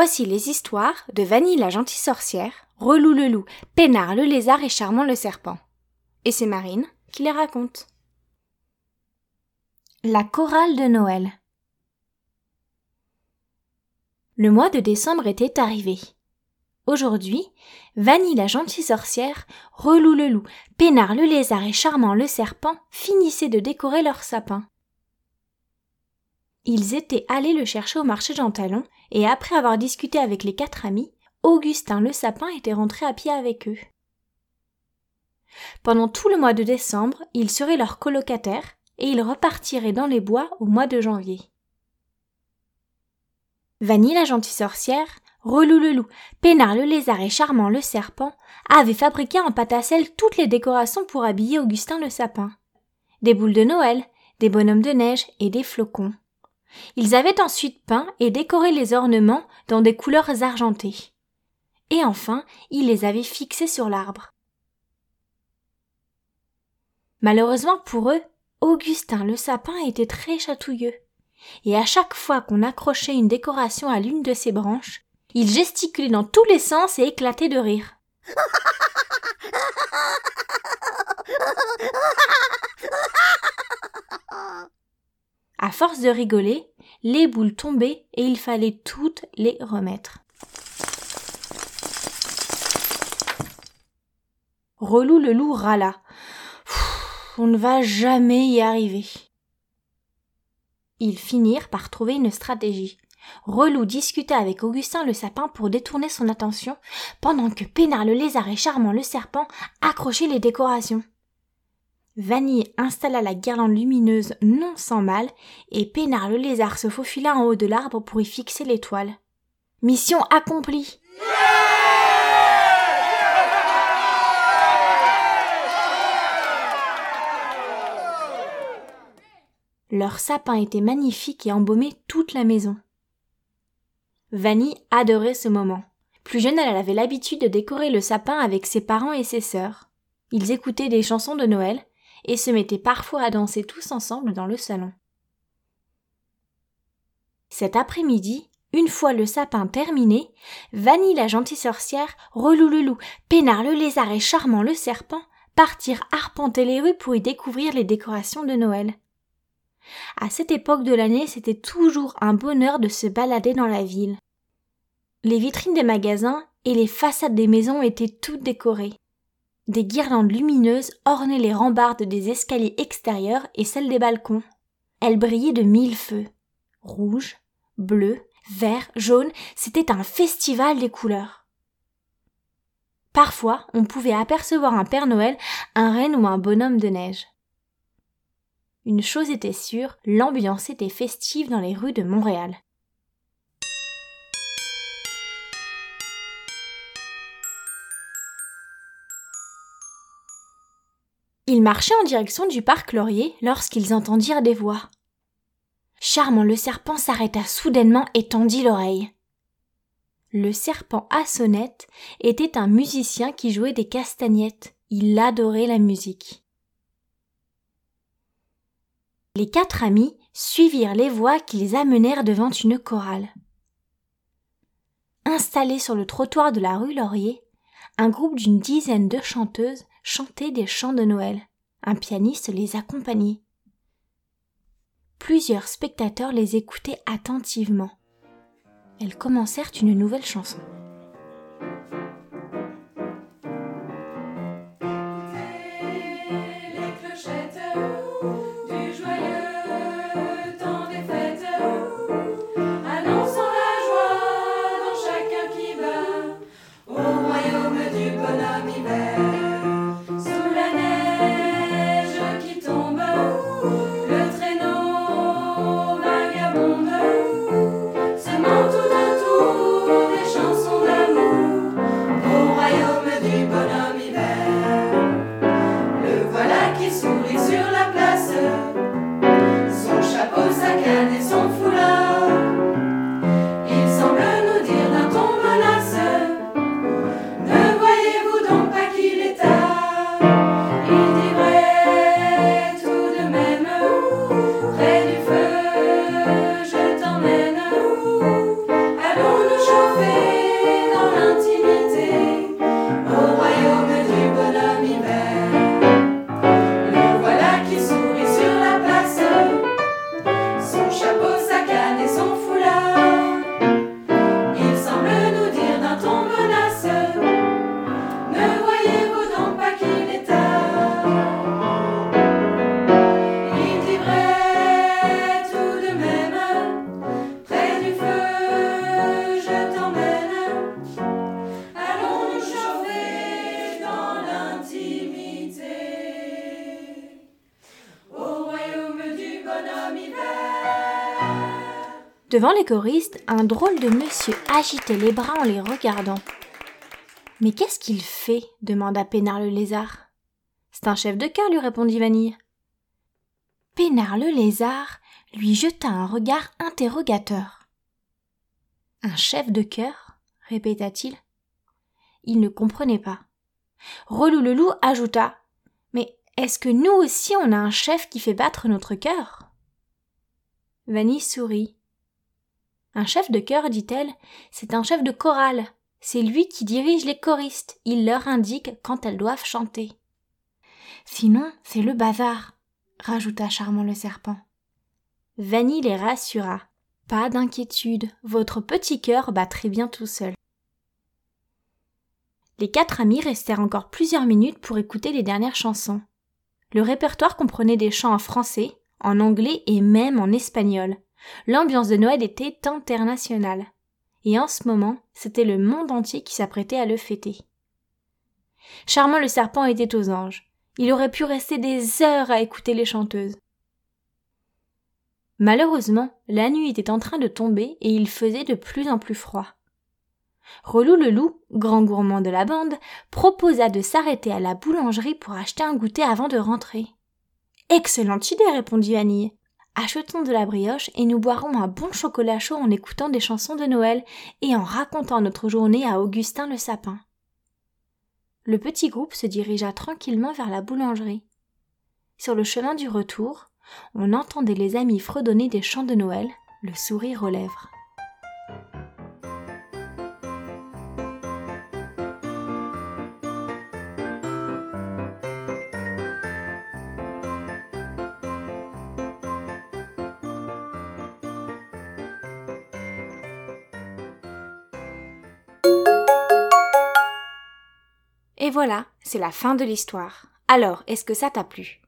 Voici les histoires de Vanille la gentille sorcière, Relou le loup, Pénard le lézard et Charmant le serpent. Et c'est Marine qui les raconte. La chorale de Noël. Le mois de décembre était arrivé. Aujourd'hui, Vanille la gentille sorcière, Relou le loup, Pénard le lézard et Charmant le serpent finissaient de décorer leur sapin. Ils étaient allés le chercher au marché Jean et après avoir discuté avec les quatre amis, Augustin le sapin était rentré à pied avec eux. Pendant tout le mois de décembre, ils seraient leurs colocataires, et ils repartiraient dans les bois au mois de janvier. Vanille la gentille sorcière, Relou le loup, Pénard le lézard et Charmant le serpent avaient fabriqué en pâte à sel toutes les décorations pour habiller Augustin le sapin. Des boules de Noël, des bonhommes de neige et des flocons. Ils avaient ensuite peint et décoré les ornements dans des couleurs argentées. Et enfin, ils les avaient fixés sur l'arbre. Malheureusement pour eux, Augustin le sapin était très chatouilleux, et à chaque fois qu'on accrochait une décoration à l'une de ses branches, il gesticulait dans tous les sens et éclatait de rire. À force de rigoler, les boules tombaient et il fallait toutes les remettre. Relou le loup râla. On ne va jamais y arriver. Ils finirent par trouver une stratégie. Relou discuta avec Augustin le sapin pour détourner son attention, pendant que Pénard le lézard et Charmant le serpent accrochaient les décorations. Vanille installa la guirlande lumineuse non sans mal, et Pénard le lézard se faufila en haut de l'arbre pour y fixer l'étoile. Mission accomplie. Leur sapin était magnifique et embaumait toute la maison. Vanille adorait ce moment. Plus jeune, elle avait l'habitude de décorer le sapin avec ses parents et ses sœurs. Ils écoutaient des chansons de Noël, et se mettaient parfois à danser tous ensemble dans le salon. Cet après-midi, une fois le sapin terminé, Vanille la gentille sorcière, Relou le loup, Pénard le lézard et Charmant le serpent partirent arpenter les rues pour y découvrir les décorations de Noël. À cette époque de l'année, c'était toujours un bonheur de se balader dans la ville. Les vitrines des magasins et les façades des maisons étaient toutes décorées. Des guirlandes lumineuses ornaient les rambardes des escaliers extérieurs et celles des balcons. Elles brillaient de mille feux. Rouge, bleu, vert, jaune, c'était un festival des couleurs. Parfois, on pouvait apercevoir un Père Noël, un renne ou un bonhomme de neige. Une chose était sûre, l'ambiance était festive dans les rues de Montréal. Ils marchaient en direction du parc Laurier lorsqu'ils entendirent des voix. Charmant le serpent s'arrêta soudainement et tendit l'oreille. Le serpent à sonnette était un musicien qui jouait des castagnettes. Il adorait la musique. Les quatre amis suivirent les voix qui les amenèrent devant une chorale. Installés sur le trottoir de la rue Laurier, un groupe d'une dizaine de chanteuses chantaient des chants de Noël. Un pianiste les accompagnait. Plusieurs spectateurs les écoutaient attentivement. Elles commencèrent une nouvelle chanson. Hey. Devant les choristes, un drôle de monsieur agitait les bras en les regardant. Mais qu'est-ce qu'il fait? demanda Pénard le lézard. C'est un chef de cœur, lui répondit Vanille. Pénard le lézard lui jeta un regard interrogateur. Un chef de cœur répéta-t-il. Il ne comprenait pas. Relou le loup ajouta. Mais est-ce que nous aussi on a un chef qui fait battre notre cœur? Vanille sourit. Un chef de chœur, dit-elle, c'est un chef de chorale. C'est lui qui dirige les choristes. Il leur indique quand elles doivent chanter. Sinon, c'est le bazar, rajouta charmant le serpent. Vanille les rassura. Pas d'inquiétude, votre petit cœur bat très bien tout seul. Les quatre amis restèrent encore plusieurs minutes pour écouter les dernières chansons. Le répertoire comprenait des chants en français, en anglais et même en espagnol. L'ambiance de Noël était internationale. Et en ce moment, c'était le monde entier qui s'apprêtait à le fêter. Charmant le serpent était aux anges. Il aurait pu rester des heures à écouter les chanteuses. Malheureusement, la nuit était en train de tomber et il faisait de plus en plus froid. Relou le loup, grand gourmand de la bande, proposa de s'arrêter à la boulangerie pour acheter un goûter avant de rentrer. Excellente idée, répondit Annie. Achetons de la brioche et nous boirons un bon chocolat chaud en écoutant des chansons de Noël et en racontant notre journée à Augustin le sapin. Le petit groupe se dirigea tranquillement vers la boulangerie. Sur le chemin du retour, on entendait les amis fredonner des chants de Noël, le sourire aux lèvres. Et voilà, c'est la fin de l'histoire. Alors, est-ce que ça t'a plu?